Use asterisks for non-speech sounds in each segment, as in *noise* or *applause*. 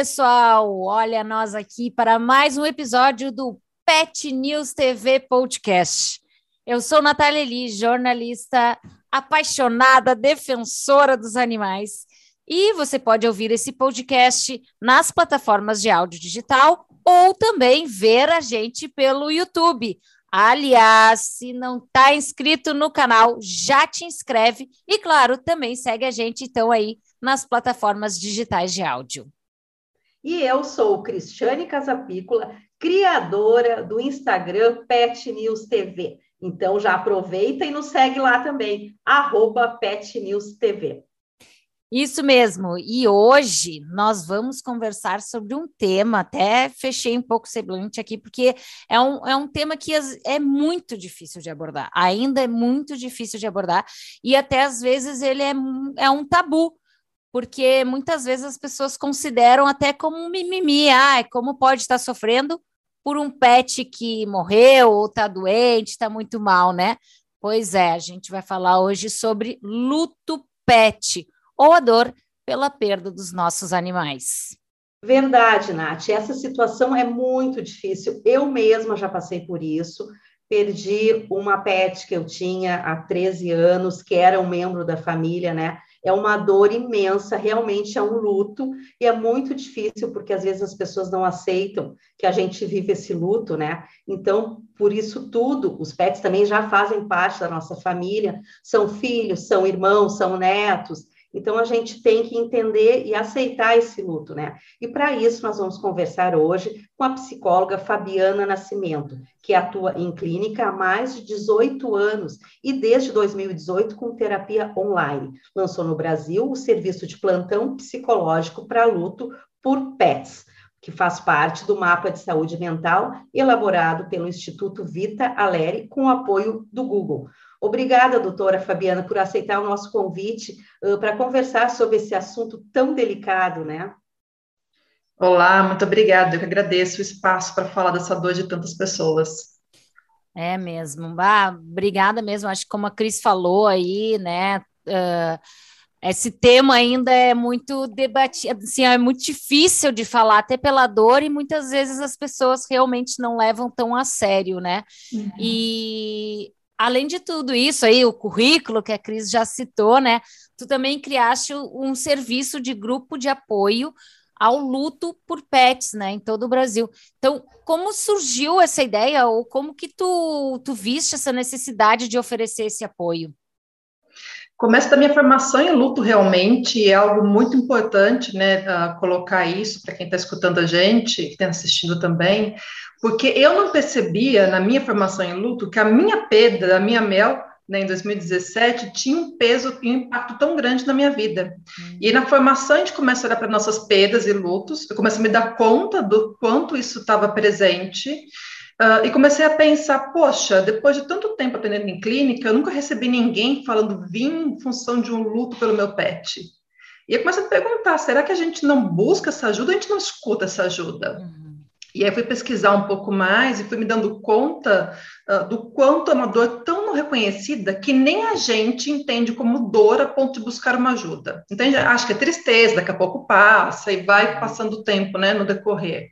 pessoal! Olha nós aqui para mais um episódio do Pet News TV Podcast. Eu sou Natália Eli, jornalista apaixonada, defensora dos animais. E você pode ouvir esse podcast nas plataformas de áudio digital ou também ver a gente pelo YouTube. Aliás, se não está inscrito no canal, já te inscreve e, claro, também segue a gente então aí nas plataformas digitais de áudio. E eu sou Cristiane Casapícola, criadora do Instagram Pet News TV. Então já aproveita e nos segue lá também, arroba Pet News TV. Isso mesmo. E hoje nós vamos conversar sobre um tema, até fechei um pouco semblante aqui, porque é um, é um tema que é muito difícil de abordar, ainda é muito difícil de abordar, e até às vezes ele é, é um tabu porque muitas vezes as pessoas consideram até como um mimimi, ah, como pode estar sofrendo por um pet que morreu ou está doente, está muito mal, né? Pois é, a gente vai falar hoje sobre luto pet, ou a dor pela perda dos nossos animais. Verdade, Nath. Essa situação é muito difícil. Eu mesma já passei por isso. Perdi uma pet que eu tinha há 13 anos, que era um membro da família, né? É uma dor imensa, realmente é um luto, e é muito difícil, porque às vezes as pessoas não aceitam que a gente vive esse luto, né? Então, por isso tudo, os pets também já fazem parte da nossa família, são filhos, são irmãos, são netos, então, a gente tem que entender e aceitar esse luto, né? E para isso, nós vamos conversar hoje com a psicóloga Fabiana Nascimento, que atua em clínica há mais de 18 anos e desde 2018 com terapia online. Lançou no Brasil o serviço de plantão psicológico para luto por PETs que faz parte do mapa de saúde mental elaborado pelo Instituto Vita Aleri com apoio do Google. Obrigada, doutora Fabiana, por aceitar o nosso convite uh, para conversar sobre esse assunto tão delicado, né? Olá, muito obrigada. Eu que agradeço o espaço para falar dessa dor de tantas pessoas. É mesmo. Ah, obrigada mesmo. Acho que como a Cris falou aí, né? Uh, esse tema ainda é muito debatido, assim, é muito difícil de falar, até pela dor, e muitas vezes as pessoas realmente não levam tão a sério, né? Uhum. E além de tudo isso aí, o currículo que a Cris já citou, né? Tu também criaste um serviço de grupo de apoio ao luto por pets, né, em todo o Brasil. Então, como surgiu essa ideia ou como que tu, tu viste essa necessidade de oferecer esse apoio? Começa da minha formação em luto realmente, é algo muito importante, né, colocar isso para quem está escutando a gente, que está assistindo também, porque eu não percebia na minha formação em luto que a minha perda, a minha mel, né, em 2017, tinha um peso e um impacto tão grande na minha vida. Uhum. E na formação a gente começa a olhar para nossas perdas e lutos, eu comecei a me dar conta do quanto isso estava presente, uh, e comecei a pensar, poxa, depois de tanto tempo atendendo em clínica, eu nunca recebi ninguém falando vim em função de um luto pelo meu pet. E eu comecei a perguntar, será que a gente não busca essa ajuda, a gente não escuta essa ajuda? Uhum. E aí fui pesquisar um pouco mais e fui me dando conta uh, do quanto é uma dor tão não reconhecida que nem a gente entende como dor a ponto de buscar uma ajuda. Então, acho que é tristeza, daqui a pouco passa e vai passando o tempo, né, no decorrer.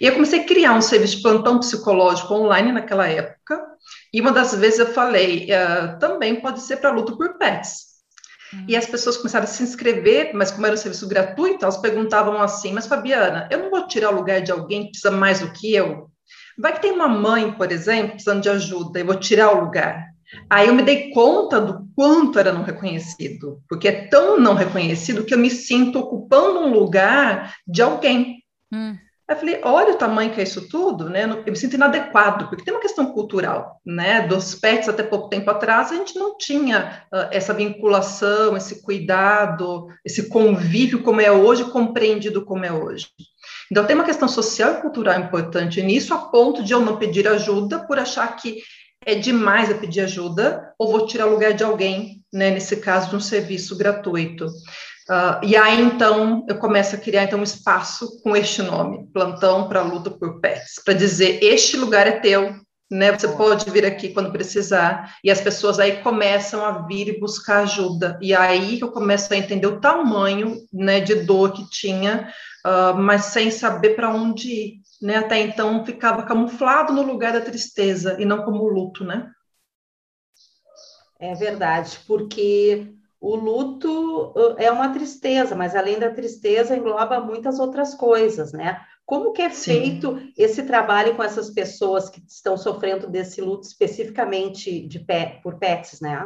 E eu comecei a criar um serviço de plantão psicológico online naquela época, e uma das vezes eu falei, uh, também pode ser para luto por pets. E as pessoas começaram a se inscrever, mas como era um serviço gratuito, elas perguntavam assim: Mas Fabiana, eu não vou tirar o lugar de alguém que precisa mais do que eu? Vai que tem uma mãe, por exemplo, precisando de ajuda, eu vou tirar o lugar. Aí eu me dei conta do quanto era não reconhecido, porque é tão não reconhecido que eu me sinto ocupando um lugar de alguém. Hum. Aí eu falei, olha o tamanho que é isso tudo, né? Eu me sinto inadequado, porque tem uma questão cultural, né? Dos pets até pouco tempo atrás, a gente não tinha uh, essa vinculação, esse cuidado, esse convívio como é hoje, compreendido como é hoje. Então tem uma questão social e cultural importante nisso, a ponto de eu não pedir ajuda por achar que é demais eu pedir ajuda ou vou tirar lugar de alguém, né? Nesse caso de um serviço gratuito. Uh, e aí, então, eu começo a criar então, um espaço com este nome, Plantão para Luta por Pets, para dizer, este lugar é teu, né? Você pode vir aqui quando precisar. E as pessoas aí começam a vir e buscar ajuda. E aí eu começo a entender o tamanho, né, de dor que tinha uh, mas sem saber para onde ir. Né? Até então ficava camuflado no lugar da tristeza e não como luto, né? É verdade, porque o luto é uma tristeza, mas além da tristeza engloba muitas outras coisas, né? Como que é Sim. feito esse trabalho com essas pessoas que estão sofrendo desse luto especificamente de pé, por PETs, né?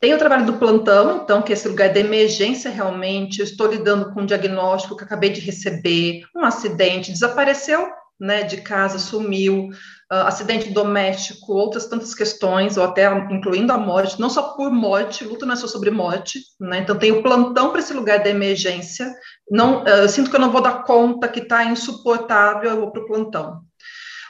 Tem o trabalho do plantão, então, que é esse lugar de emergência realmente. Eu estou lidando com um diagnóstico que acabei de receber, um acidente, desapareceu né, de casa, sumiu, uh, acidente doméstico, outras tantas questões, ou até incluindo a morte, não só por morte, luta não é só sobre morte, né, então tem o plantão para esse lugar da emergência, não, uh, sinto que eu não vou dar conta, que está insuportável, eu vou para o plantão.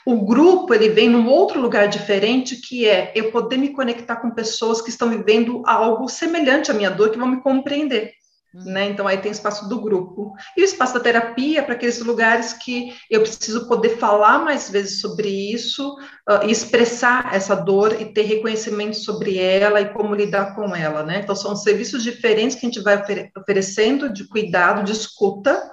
O grupo, ele vem num outro lugar diferente, que é eu poder me conectar com pessoas que estão vivendo algo semelhante à minha dor, que vão me compreender. Né? Então, aí tem espaço do grupo. E o espaço da terapia para aqueles lugares que eu preciso poder falar mais vezes sobre isso, uh, expressar essa dor e ter reconhecimento sobre ela e como lidar com ela. Né? Então, são serviços diferentes que a gente vai oferecendo de cuidado, de escuta.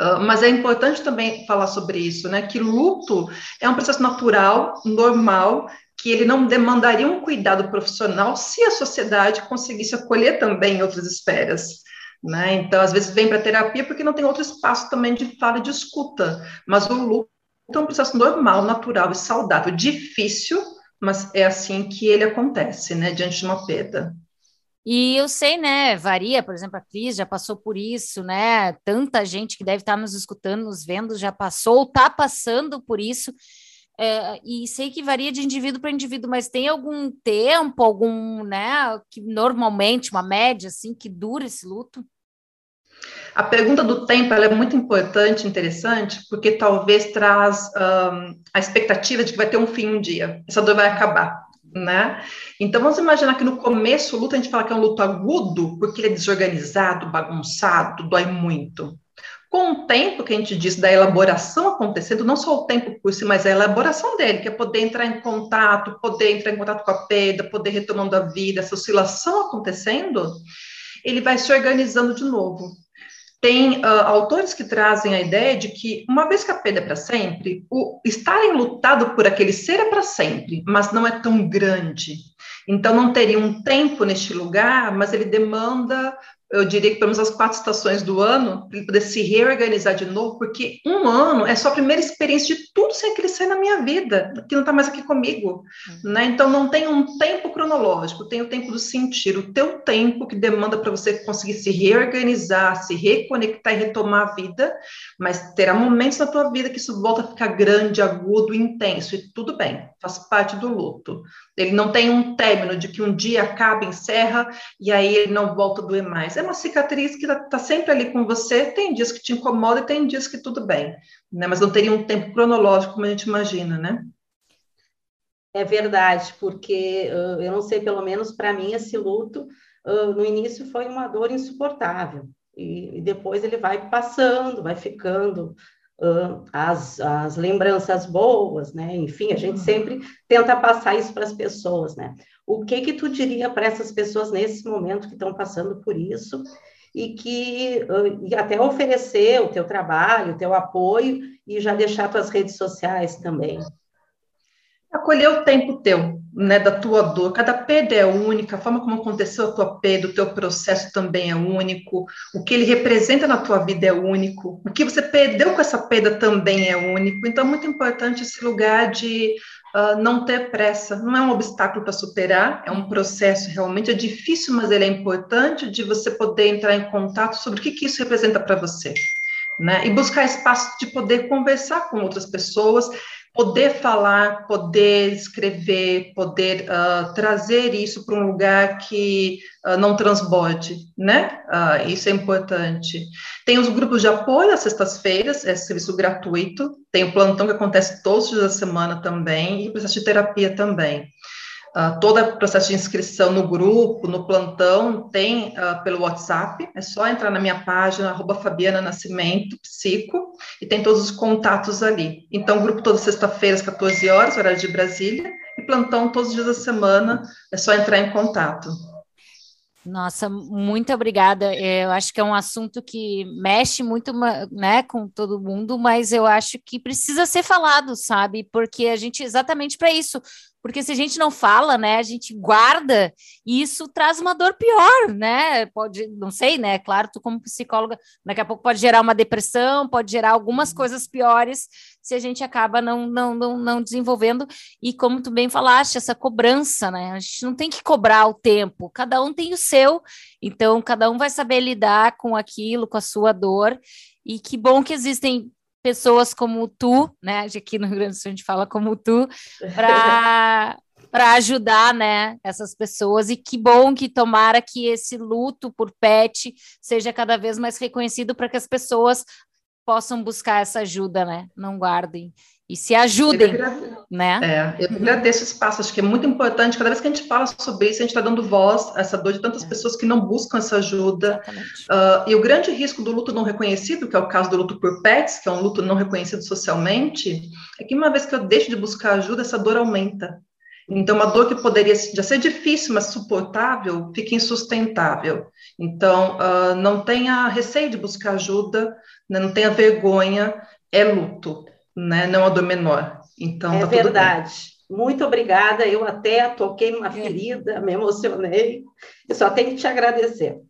Uh, mas é importante também falar sobre isso, né? Que luto é um processo natural, normal, que ele não demandaria um cuidado profissional se a sociedade conseguisse acolher também outras esferas. Né? Então, às vezes, vem para terapia porque não tem outro espaço também de fala e de escuta. Mas o luto é um processo normal, natural e saudável, difícil, mas é assim que ele acontece, né, diante de uma perda. E eu sei, né, varia, por exemplo, a Cris já passou por isso, né? Tanta gente que deve estar nos escutando, nos vendo, já passou ou está passando por isso. É, e sei que varia de indivíduo para indivíduo, mas tem algum tempo, algum, né, que normalmente, uma média, assim, que dura esse luto? A pergunta do tempo é muito importante, interessante, porque talvez traz um, a expectativa de que vai ter um fim um dia, essa dor vai acabar, né? Então vamos imaginar que no começo o luto a gente fala que é um luto agudo, porque ele é desorganizado, bagunçado, dói muito. Com o tempo que a gente diz da elaboração acontecendo, não só o tempo por si, mas a elaboração dele, que é poder entrar em contato, poder entrar em contato com a perda, poder retomando a vida, essa oscilação acontecendo, ele vai se organizando de novo. Tem uh, autores que trazem a ideia de que, uma vez que a perda é para sempre, o estar enlutado por aquele ser é para sempre, mas não é tão grande. Então, não teria um tempo neste lugar, mas ele demanda eu diria que pelo menos as quatro estações do ano, para ele poder se reorganizar de novo, porque um ano é só a primeira experiência de tudo sem saia na minha vida, que não está mais aqui comigo. Uhum. Né? Então não tem um tempo cronológico, tem o tempo do sentir, o teu tempo que demanda para você conseguir se reorganizar, se reconectar e retomar a vida, mas terá momentos na tua vida que isso volta a ficar grande, agudo, intenso, e tudo bem, faz parte do luto. Ele não tem um término de que um dia acaba, encerra, e aí ele não volta a doer mais. É uma cicatriz que está tá sempre ali com você, tem dias que te incomoda e tem dias que tudo bem, né? Mas não teria um tempo cronológico como a gente imagina, né? É verdade, porque eu não sei, pelo menos para mim, esse luto, no início foi uma dor insuportável, e, depois ele vai passando, vai ficando, uh, as, as lembranças boas, né? Enfim, a gente uhum. sempre tenta passar isso para as pessoas, né? O que que tu diria para essas pessoas nesse momento que estão passando por isso e que e até oferecer o teu trabalho, o teu apoio e já deixar tuas redes sociais também? Acolher o tempo teu, né, da tua dor. Cada perda é única, a forma como aconteceu a tua perda, o teu processo também é único, o que ele representa na tua vida é único, o que você perdeu com essa perda também é único. Então, é muito importante esse lugar de uh, não ter pressa. Não é um obstáculo para superar, é um processo realmente é difícil, mas ele é importante de você poder entrar em contato sobre o que, que isso representa para você. Né? E buscar espaço de poder conversar com outras pessoas, poder falar, poder escrever, poder uh, trazer isso para um lugar que uh, não transborde, né? Uh, isso é importante. Tem os grupos de apoio às sextas-feiras, é serviço gratuito, tem o plantão que acontece todos os dias da semana também, e o processo de terapia também. Uh, todo o processo de inscrição no grupo, no plantão, tem uh, pelo WhatsApp. É só entrar na minha página, arroba Fabiana Nascimento, psico, e tem todos os contatos ali. Então, grupo toda sexta-feira, às 14 horas, horário de Brasília, e plantão todos os dias da semana, é só entrar em contato. Nossa, muito obrigada. É, eu acho que é um assunto que mexe muito né, com todo mundo, mas eu acho que precisa ser falado, sabe? Porque a gente, exatamente para isso, porque se a gente não fala, né, a gente guarda e isso traz uma dor pior, né? Pode, não sei, né? Claro, tu como psicóloga, daqui a pouco pode gerar uma depressão, pode gerar algumas uhum. coisas piores se a gente acaba não, não, não, não desenvolvendo. E como tu bem falaste, essa cobrança, né? A gente não tem que cobrar o tempo, cada um tem o seu, então cada um vai saber lidar com aquilo, com a sua dor. E que bom que existem pessoas como tu, né? Aqui no Rio Grande do Sul a gente fala como tu, para *laughs* para ajudar, né, essas pessoas e que bom que tomara que esse luto por pet seja cada vez mais reconhecido para que as pessoas possam buscar essa ajuda, né? Não guardem e se ajudem, né? É, eu agradeço esse espaço, acho que é muito importante, cada vez que a gente fala sobre isso, a gente está dando voz a essa dor de tantas é. pessoas que não buscam essa ajuda, uh, e o grande risco do luto não reconhecido, que é o caso do luto por pets, que é um luto não reconhecido socialmente, é que uma vez que eu deixo de buscar ajuda, essa dor aumenta. Então, uma dor que poderia já ser difícil, mas suportável, fica insustentável. Então, uh, não tenha receio de buscar ajuda, né, não tenha vergonha, é luto né? Não a do menor. Então, é tá verdade. Muito obrigada. Eu até toquei numa é. ferida, me emocionei. Eu só tenho que te agradecer.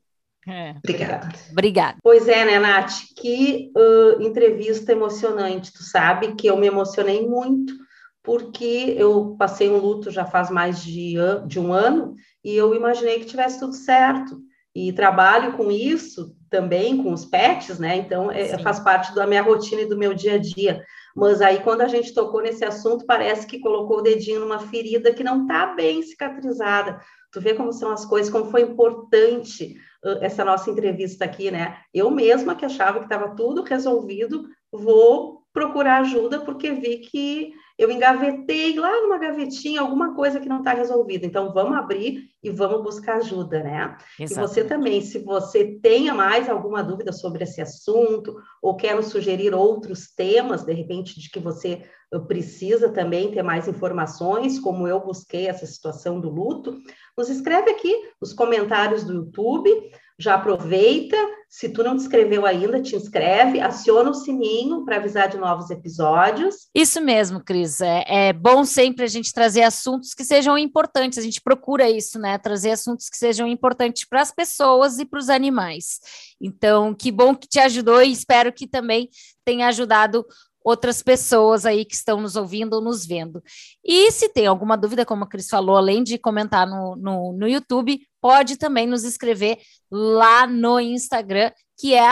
É. Obrigada. Obrigada. Pois é, né, Nath? Que uh, entrevista emocionante. Tu sabe que eu me emocionei muito, porque eu passei um luto já faz mais de, de um ano e eu imaginei que tivesse tudo certo. E trabalho com isso também, com os pets, né? Então, é, faz parte da minha rotina e do meu dia a dia. Mas aí, quando a gente tocou nesse assunto, parece que colocou o dedinho numa ferida que não está bem cicatrizada. Tu vê como são as coisas, como foi importante uh, essa nossa entrevista aqui, né? Eu mesma que achava que estava tudo resolvido, vou procurar ajuda porque vi que eu engavetei lá numa gavetinha alguma coisa que não está resolvida. Então, vamos abrir e vamos buscar ajuda, né? Exatamente. E você também, se você tenha mais alguma dúvida sobre esse assunto, ou quer nos sugerir outros temas, de repente, de que você precisa também ter mais informações, como eu busquei essa situação do luto, nos escreve aqui nos comentários do YouTube já aproveita, se tu não te inscreveu ainda, te inscreve, aciona o sininho para avisar de novos episódios. Isso mesmo, Cris. É, é, bom sempre a gente trazer assuntos que sejam importantes. A gente procura isso, né? Trazer assuntos que sejam importantes para as pessoas e para os animais. Então, que bom que te ajudou e espero que também tenha ajudado outras pessoas aí que estão nos ouvindo ou nos vendo. E se tem alguma dúvida, como a Cris falou, além de comentar no, no, no YouTube, pode também nos escrever lá no Instagram, que é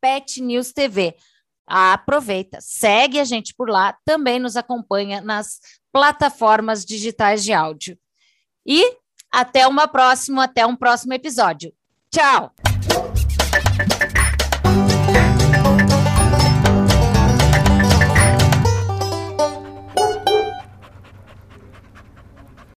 petnewstv. Aproveita, segue a gente por lá, também nos acompanha nas plataformas digitais de áudio. E até uma próxima, até um próximo episódio. Tchau!